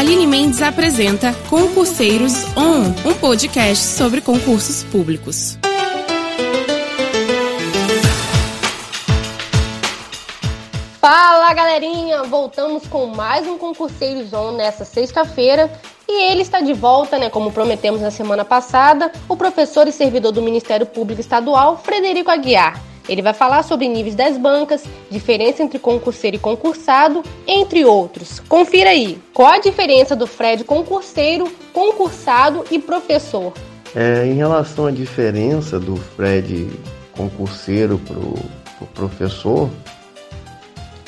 Aline Mendes apresenta Concurseiros On, um podcast sobre concursos públicos. Fala galerinha, voltamos com mais um Concurseiros On nessa sexta-feira e ele está de volta, né, como prometemos na semana passada, o professor e servidor do Ministério Público Estadual, Frederico Aguiar. Ele vai falar sobre níveis das bancas, diferença entre concurseiro e concursado, entre outros. Confira aí, qual a diferença do Fred concurseiro, concursado e professor? É, em relação à diferença do Fred concurseiro para o pro professor,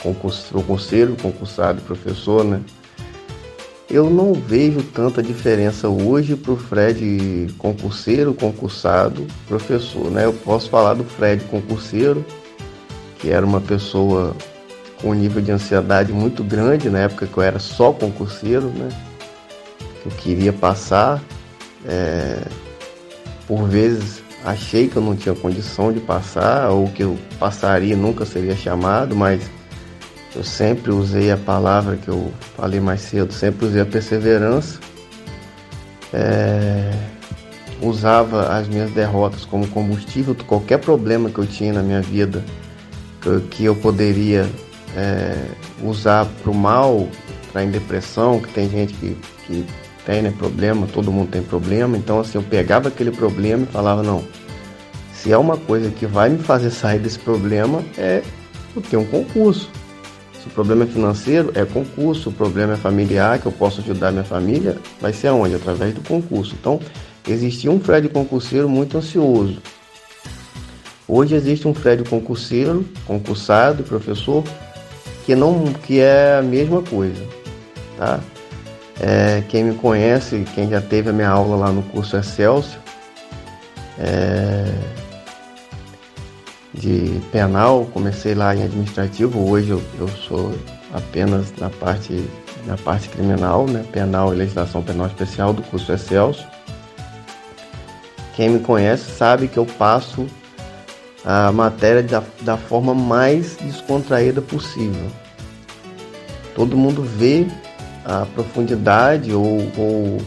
concurseiro, concursado e professor, né? Eu não vejo tanta diferença hoje para o Fred concurseiro, concursado, professor. Né? Eu posso falar do Fred concurseiro, que era uma pessoa com um nível de ansiedade muito grande na época que eu era só concurseiro, né? Eu queria passar. É... Por vezes achei que eu não tinha condição de passar, ou que eu passaria nunca seria chamado, mas eu sempre usei a palavra que eu falei mais cedo, sempre usei a perseverança. É, usava as minhas derrotas como combustível, qualquer problema que eu tinha na minha vida, que, eu poderia é, usar para o mal, para em depressão, que tem gente que, que tem né, problema, todo mundo tem problema. Então, assim, eu pegava aquele problema e falava: não, se é uma coisa que vai me fazer sair desse problema, é eu ter um concurso. Se o problema é financeiro, é concurso. O problema é familiar, que eu posso ajudar minha família, vai ser aonde? Através do concurso. Então, existia um Fred concurseiro muito ansioso. Hoje existe um Fred concurseiro, concursado, professor, que não que é a mesma coisa, tá? É, quem me conhece, quem já teve a minha aula lá no curso Excelsior, é, de penal, comecei lá em administrativo, hoje eu, eu sou apenas na parte, na parte criminal, né? penal e legislação penal especial do curso Excelso. Quem me conhece sabe que eu passo a matéria da, da forma mais descontraída possível. Todo mundo vê a profundidade ou, ou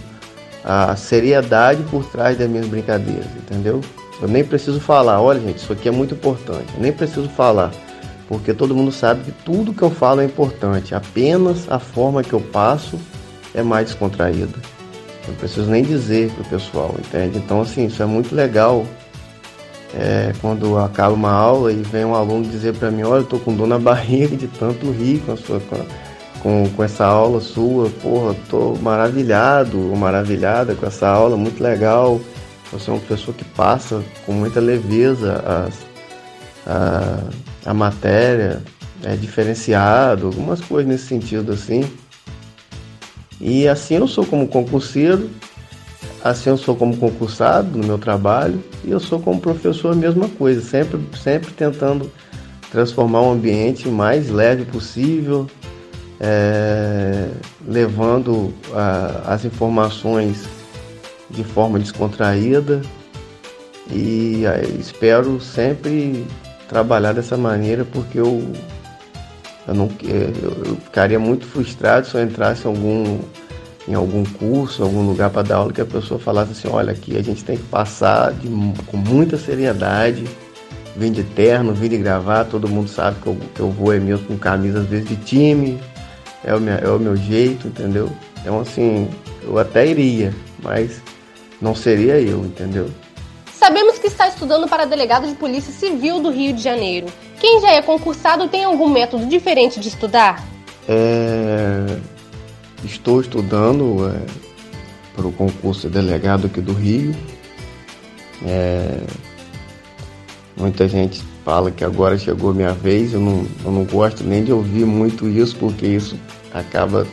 a seriedade por trás das minhas brincadeiras, entendeu? Eu nem preciso falar, olha gente, isso aqui é muito importante. Eu nem preciso falar, porque todo mundo sabe que tudo que eu falo é importante. Apenas a forma que eu passo é mais descontraída. Não preciso nem dizer pro pessoal, entende? Então assim, isso é muito legal. É, quando acaba uma aula e vem um aluno dizer para mim, olha, eu tô com dor na barriga de tanto rir com a sua com, com essa aula sua, porra, tô maravilhado, maravilhada com essa aula, muito legal. Você é uma pessoa que passa com muita leveza as, a, a matéria, é diferenciado, algumas coisas nesse sentido assim. E assim eu sou como concurseiro, assim eu sou como concursado no meu trabalho e eu sou como professor a mesma coisa, sempre, sempre tentando transformar o ambiente mais leve possível, é, levando a, as informações de forma descontraída e espero sempre trabalhar dessa maneira porque eu eu, não, eu ficaria muito frustrado se eu entrasse em algum, em algum curso, algum lugar para dar aula que a pessoa falasse assim, olha aqui a gente tem que passar de, com muita seriedade, vim de terno, vim de gravar, todo mundo sabe que eu, que eu vou é mesmo com camisa às vezes de time, é o, meu, é o meu jeito, entendeu? Então assim, eu até iria, mas não seria eu, entendeu? Sabemos que está estudando para delegado de Polícia Civil do Rio de Janeiro. Quem já é concursado tem algum método diferente de estudar? É... Estou estudando é, para o concurso de delegado aqui do Rio. É... Muita gente fala que agora chegou a minha vez. Eu não, eu não gosto nem de ouvir muito isso, porque isso acaba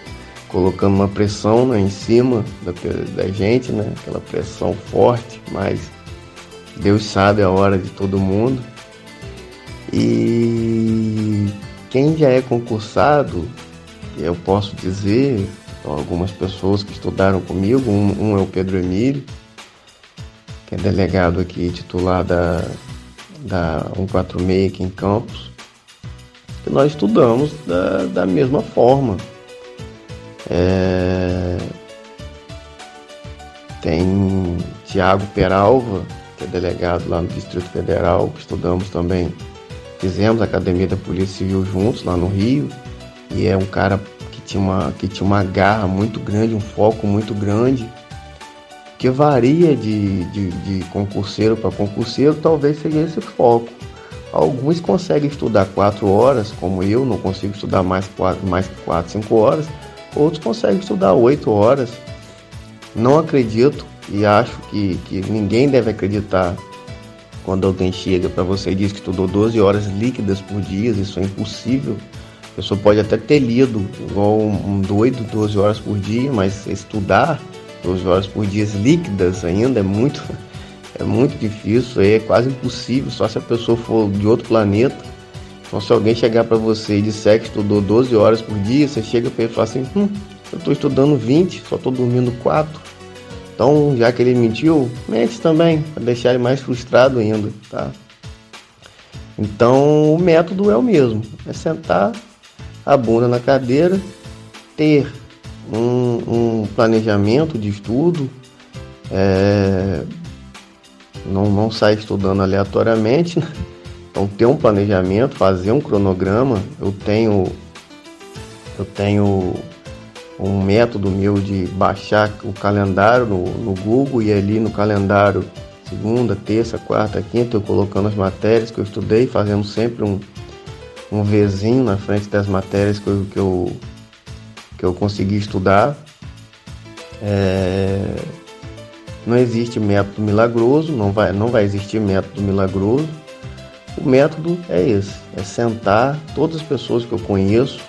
colocando uma pressão né, em cima da, da gente, né? Aquela pressão forte, mas Deus sabe a hora de todo mundo. E quem já é concursado, eu posso dizer, algumas pessoas que estudaram comigo, um, um é o Pedro Emílio, que é delegado aqui, titular da, da 146 aqui em Campos, que nós estudamos da, da mesma forma é, tem Tiago Peralva, que é delegado lá no Distrito Federal, que estudamos também, fizemos a Academia da Polícia Civil juntos lá no Rio, e é um cara que tinha uma, que tinha uma garra muito grande, um foco muito grande, que varia de, de, de concurseiro para concurseiro, talvez seja esse foco. Alguns conseguem estudar quatro horas, como eu, não consigo estudar mais, quatro, mais quatro, cinco horas. Outros conseguem estudar oito horas. Não acredito e acho que, que ninguém deve acreditar quando alguém chega para você e diz que estudou 12 horas líquidas por dia. Isso é impossível. A pessoa pode até ter lido igual um, doido 12 horas por dia, mas estudar 12 horas por dia líquidas ainda é muito é muito difícil, é quase impossível, só se a pessoa for de outro planeta. Então, se alguém chegar para você e disser que estudou 12 horas por dia, você chega para ele e fala assim: hum, eu estou estudando 20, só estou dormindo 4. Então, já que ele mentiu, mente também, para deixar ele mais frustrado ainda, tá? Então, o método é o mesmo: é sentar a bunda na cadeira, ter um, um planejamento de estudo, é, não, não sair estudando aleatoriamente, né? Então ter um planejamento, fazer um cronograma. Eu tenho, eu tenho um método meu de baixar o calendário no, no Google e ali no calendário segunda, terça, quarta, quinta, eu colocando as matérias que eu estudei, fazendo sempre um, um Vzinho na frente das matérias que eu, que eu, que eu consegui estudar. É, não existe método milagroso, não vai, não vai existir método milagroso. O método é esse: é sentar. Todas as pessoas que eu conheço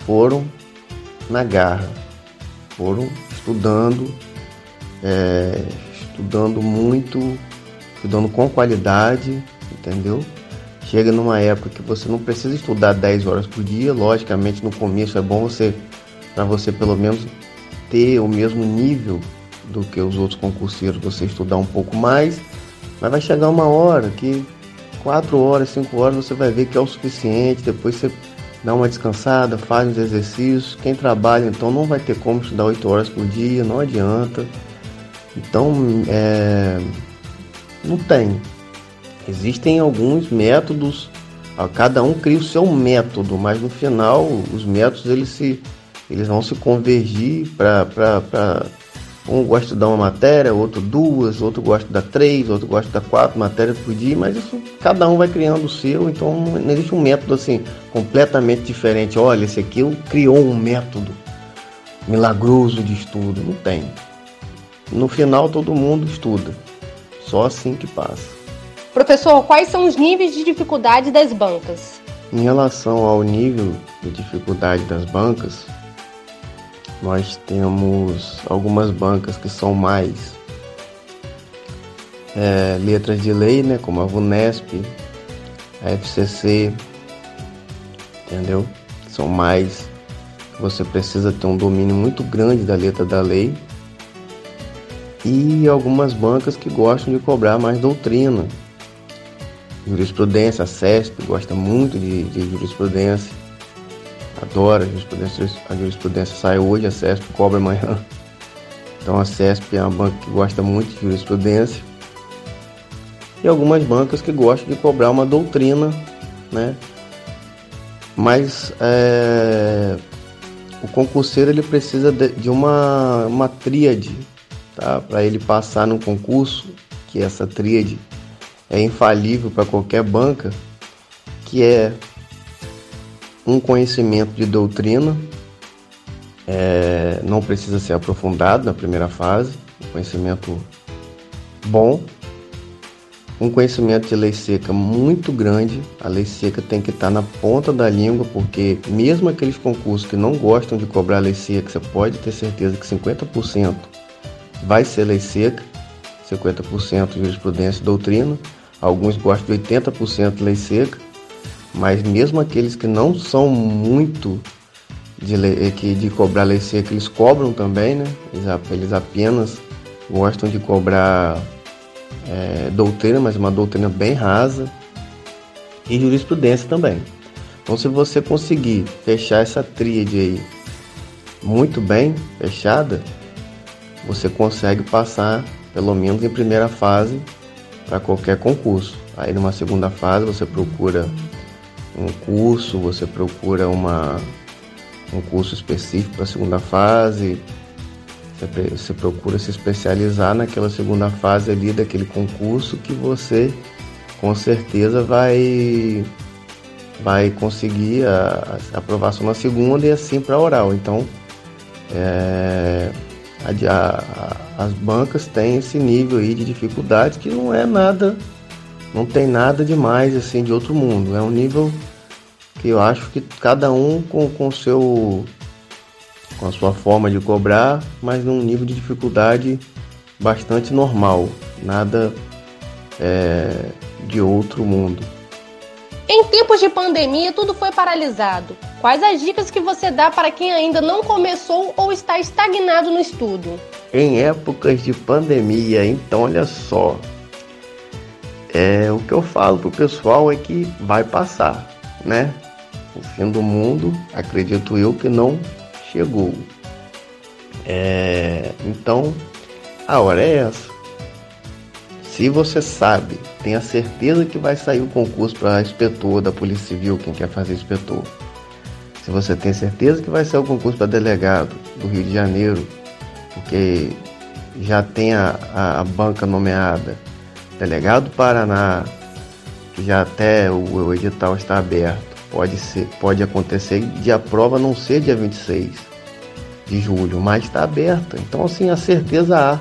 foram na garra, foram estudando, é, estudando muito, estudando com qualidade, entendeu? Chega numa época que você não precisa estudar 10 horas por dia, logicamente no começo é bom você, para você pelo menos ter o mesmo nível do que os outros concurseiros, você estudar um pouco mais, mas vai chegar uma hora que quatro horas, cinco horas você vai ver que é o suficiente, depois você dá uma descansada, faz uns exercícios. Quem trabalha então não vai ter como estudar oito horas por dia, não adianta. Então é, não tem. Existem alguns métodos, cada um cria o seu método, mas no final os métodos eles se eles vão se convergir para um gosta de dar uma matéria, outro duas, outro gosta de dar três, outro gosta de dar quatro matérias por dia, mas isso cada um vai criando o seu, então não existe um método assim completamente diferente. Olha, esse aqui criou um método milagroso de estudo, não tem. No final todo mundo estuda, só assim que passa. Professor, quais são os níveis de dificuldade das bancas? Em relação ao nível de dificuldade das bancas, nós temos algumas bancas que são mais é, letras de lei, né, como a VUNESP, a FCC, entendeu? São mais você precisa ter um domínio muito grande da letra da lei e algumas bancas que gostam de cobrar mais doutrina. Jurisprudência, a CESP gosta muito de, de jurisprudência adora a jurisprudência, a jurisprudência sai hoje, a CESP cobra amanhã. Então a CESP é uma banca que gosta muito de jurisprudência. E algumas bancas que gostam de cobrar uma doutrina, né? Mas é, o concurseiro ele precisa de, uma, uma tríade, tá? Para ele passar no concurso, que essa tríade é infalível para qualquer banca, que é um conhecimento de doutrina, é, não precisa ser aprofundado na primeira fase, um conhecimento bom, um conhecimento de lei seca muito grande. A lei seca tem que estar na ponta da língua, porque mesmo aqueles concursos que não gostam de cobrar lei seca, você pode ter certeza que 50% vai ser lei seca, 50% jurisprudência e doutrina. Alguns gostam de 80% lei seca mas mesmo aqueles que não são muito de, eh, que, de cobrar lei seca, eles cobram também, né? Eles, eles apenas gostam de cobrar é, doutrina, mas uma doutrina bem rasa, e jurisprudência também. Então, se você conseguir fechar essa tríade aí muito bem fechada, você consegue passar pelo menos em primeira fase para qualquer concurso. Aí numa segunda fase você procura um curso, você procura uma, um curso específico para a segunda fase, você, procura se especializar naquela segunda fase ali daquele concurso que você com certeza vai vai conseguir a, a aprovação na segunda e assim para oral. Então é, a, a, as bancas têm esse nível aí de dificuldade que não é nada, não tem nada demais assim de outro mundo. É um nível que eu acho que cada um com o seu com a sua forma de cobrar, mas num nível de dificuldade bastante normal, nada é, de outro mundo. Em tempos de pandemia, tudo foi paralisado. Quais as dicas que você dá para quem ainda não começou ou está estagnado no estudo? Em épocas de pandemia, então olha só. É, o que eu falo pro pessoal é que vai passar, né? O fim do mundo, acredito eu que não chegou. É, então, a hora é essa. Se você sabe, tem a certeza que vai sair o concurso para inspetor da Polícia Civil, quem quer fazer inspetor. Se você tem certeza que vai sair o concurso para delegado do Rio de Janeiro, porque já tem a, a, a banca nomeada, delegado do Paraná, que já até o, o edital está aberto Pode, ser, pode acontecer de a prova não ser dia 26 de julho, mas está aberta. Então, assim, a certeza há.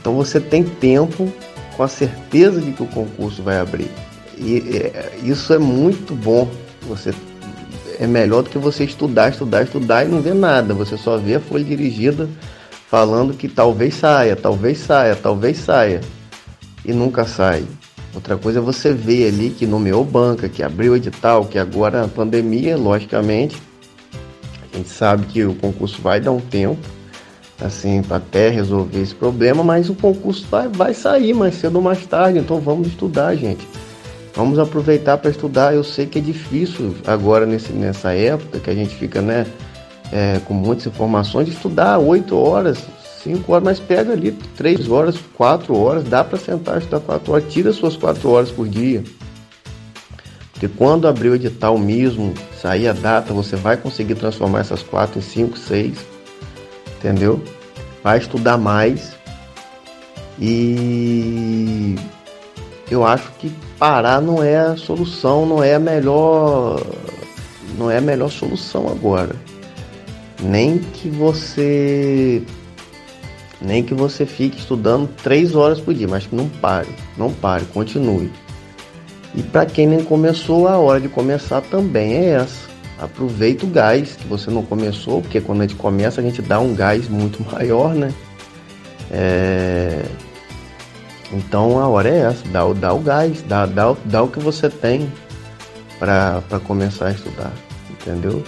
Então, você tem tempo com a certeza de que o concurso vai abrir. E é, isso é muito bom. Você é melhor do que você estudar, estudar, estudar e não ver nada. Você só vê a folha dirigida falando que talvez saia, talvez saia, talvez saia e nunca sai. Outra coisa é você ver ali que nomeou banca, que abriu edital, que agora a pandemia, logicamente, a gente sabe que o concurso vai dar um tempo, assim, até resolver esse problema, mas o concurso vai, vai sair mais cedo ou mais tarde, então vamos estudar, gente. Vamos aproveitar para estudar. Eu sei que é difícil agora nesse, nessa época que a gente fica, né, é, com muitas informações, estudar oito horas, 5 horas, mas pega ali 3 horas, 4 horas, dá para sentar estudar 4 horas, tira suas 4 horas por dia. Porque quando abrir o edital mesmo, sair a data, você vai conseguir transformar essas 4 em 5, 6, entendeu? Vai estudar mais e eu acho que parar não é a solução, não é a melhor, não é a melhor solução agora. Nem que você nem que você fique estudando três horas por dia, mas que não pare, não pare, continue. E para quem nem começou, a hora de começar também é essa. Aproveita o gás que você não começou, porque quando a gente começa a gente dá um gás muito maior, né? É... Então a hora é essa, dá, dá o gás, dá, dá, dá o que você tem para começar a estudar, entendeu?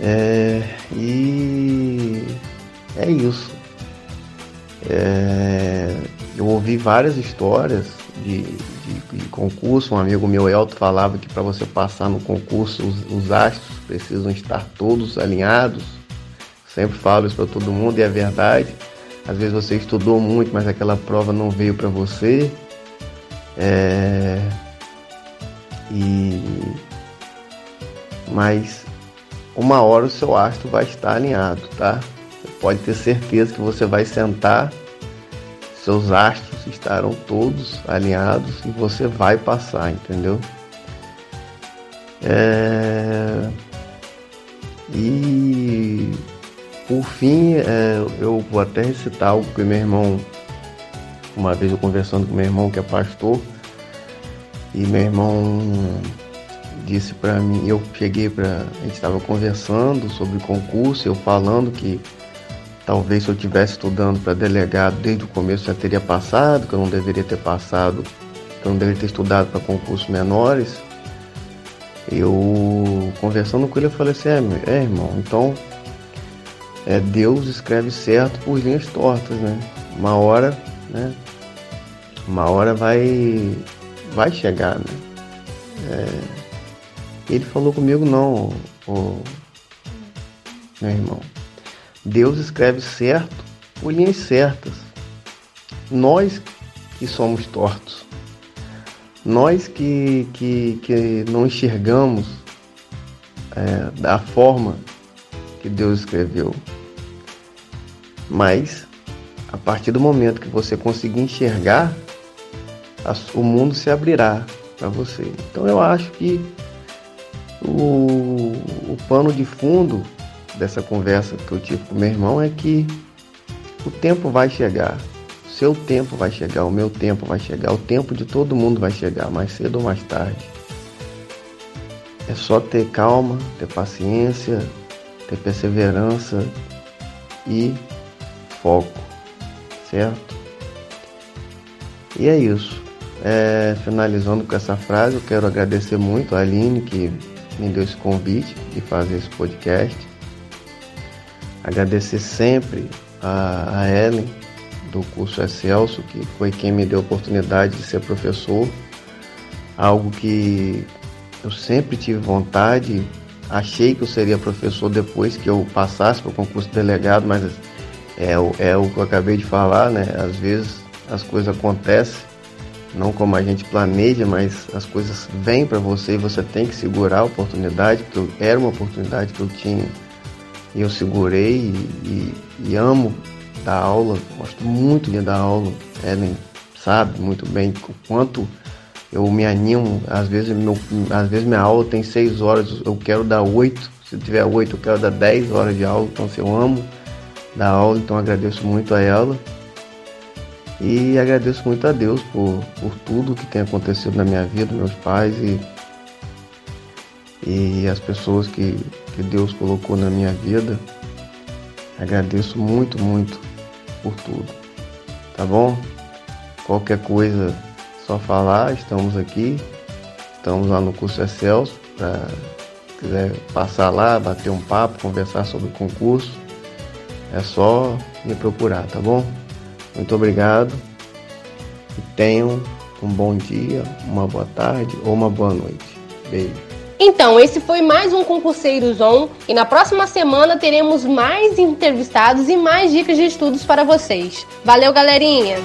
É... E é isso. É, eu ouvi várias histórias de, de, de, concurso. Um amigo meu, Elton, falava que para você passar no concurso, os, os, astros precisam estar todos alinhados. Sempre falo isso para todo mundo e é verdade. Às vezes você estudou muito, mas aquela prova não veio para você. É, e mas uma hora o seu astro vai estar alinhado, tá? Pode ter certeza que você vai sentar, seus astros estarão todos alinhados e você vai passar, entendeu? É... E por fim, é, eu vou até recitar algo que meu irmão, uma vez eu conversando com meu irmão que é pastor, e meu irmão disse para mim, eu cheguei para, a gente estava conversando sobre concurso, eu falando que Talvez se eu tivesse estudando para delegado desde o começo já teria passado, que eu não deveria ter passado, que eu não deveria ter estudado para concursos menores. Eu conversando com ele eu falei assim, é, é irmão, então é, Deus escreve certo por linhas tortas, né? Uma hora, né? Uma hora vai vai chegar, né? É, ele falou comigo não, o, meu irmão. Deus escreve certo por linhas certas. Nós que somos tortos, nós que, que, que não enxergamos é, da forma que Deus escreveu. Mas, a partir do momento que você conseguir enxergar, o mundo se abrirá para você. Então, eu acho que o, o pano de fundo dessa conversa que eu tive com meu irmão é que o tempo vai chegar. O seu tempo vai chegar, o meu tempo vai chegar, o tempo de todo mundo vai chegar, mais cedo ou mais tarde. É só ter calma, ter paciência, ter perseverança e foco, certo? E é isso. É, finalizando com essa frase, eu quero agradecer muito a Aline que me deu esse convite de fazer esse podcast. Agradecer sempre a, a Ellen do curso Excelso, que foi quem me deu a oportunidade de ser professor. Algo que eu sempre tive vontade, achei que eu seria professor depois que eu passasse para o concurso de delegado, mas é, é o que eu acabei de falar, né? Às vezes as coisas acontecem não como a gente planeja, mas as coisas vêm para você e você tem que segurar a oportunidade, porque era uma oportunidade que eu tinha e eu segurei e, e, e amo dar aula, gosto muito de dar aula. Ellen sabe muito bem o quanto eu me animo. Às vezes, meu, às vezes minha aula tem seis horas, eu quero dar oito. Se tiver oito, eu quero dar dez horas de aula. Então, assim, eu amo dar aula, então agradeço muito a ela. E agradeço muito a Deus por, por tudo que tem acontecido na minha vida, meus pais e, e as pessoas que, que Deus colocou na minha vida. Agradeço muito, muito por tudo. Tá bom? Qualquer coisa, só falar, estamos aqui. Estamos lá no curso Excelso. Pra, quiser passar lá, bater um papo, conversar sobre o concurso, é só me procurar, tá bom? Muito obrigado e tenham um bom dia, uma boa tarde ou uma boa noite. Beijo. Então, esse foi mais um Concurseiros On e na próxima semana teremos mais entrevistados e mais dicas de estudos para vocês. Valeu, galerinha!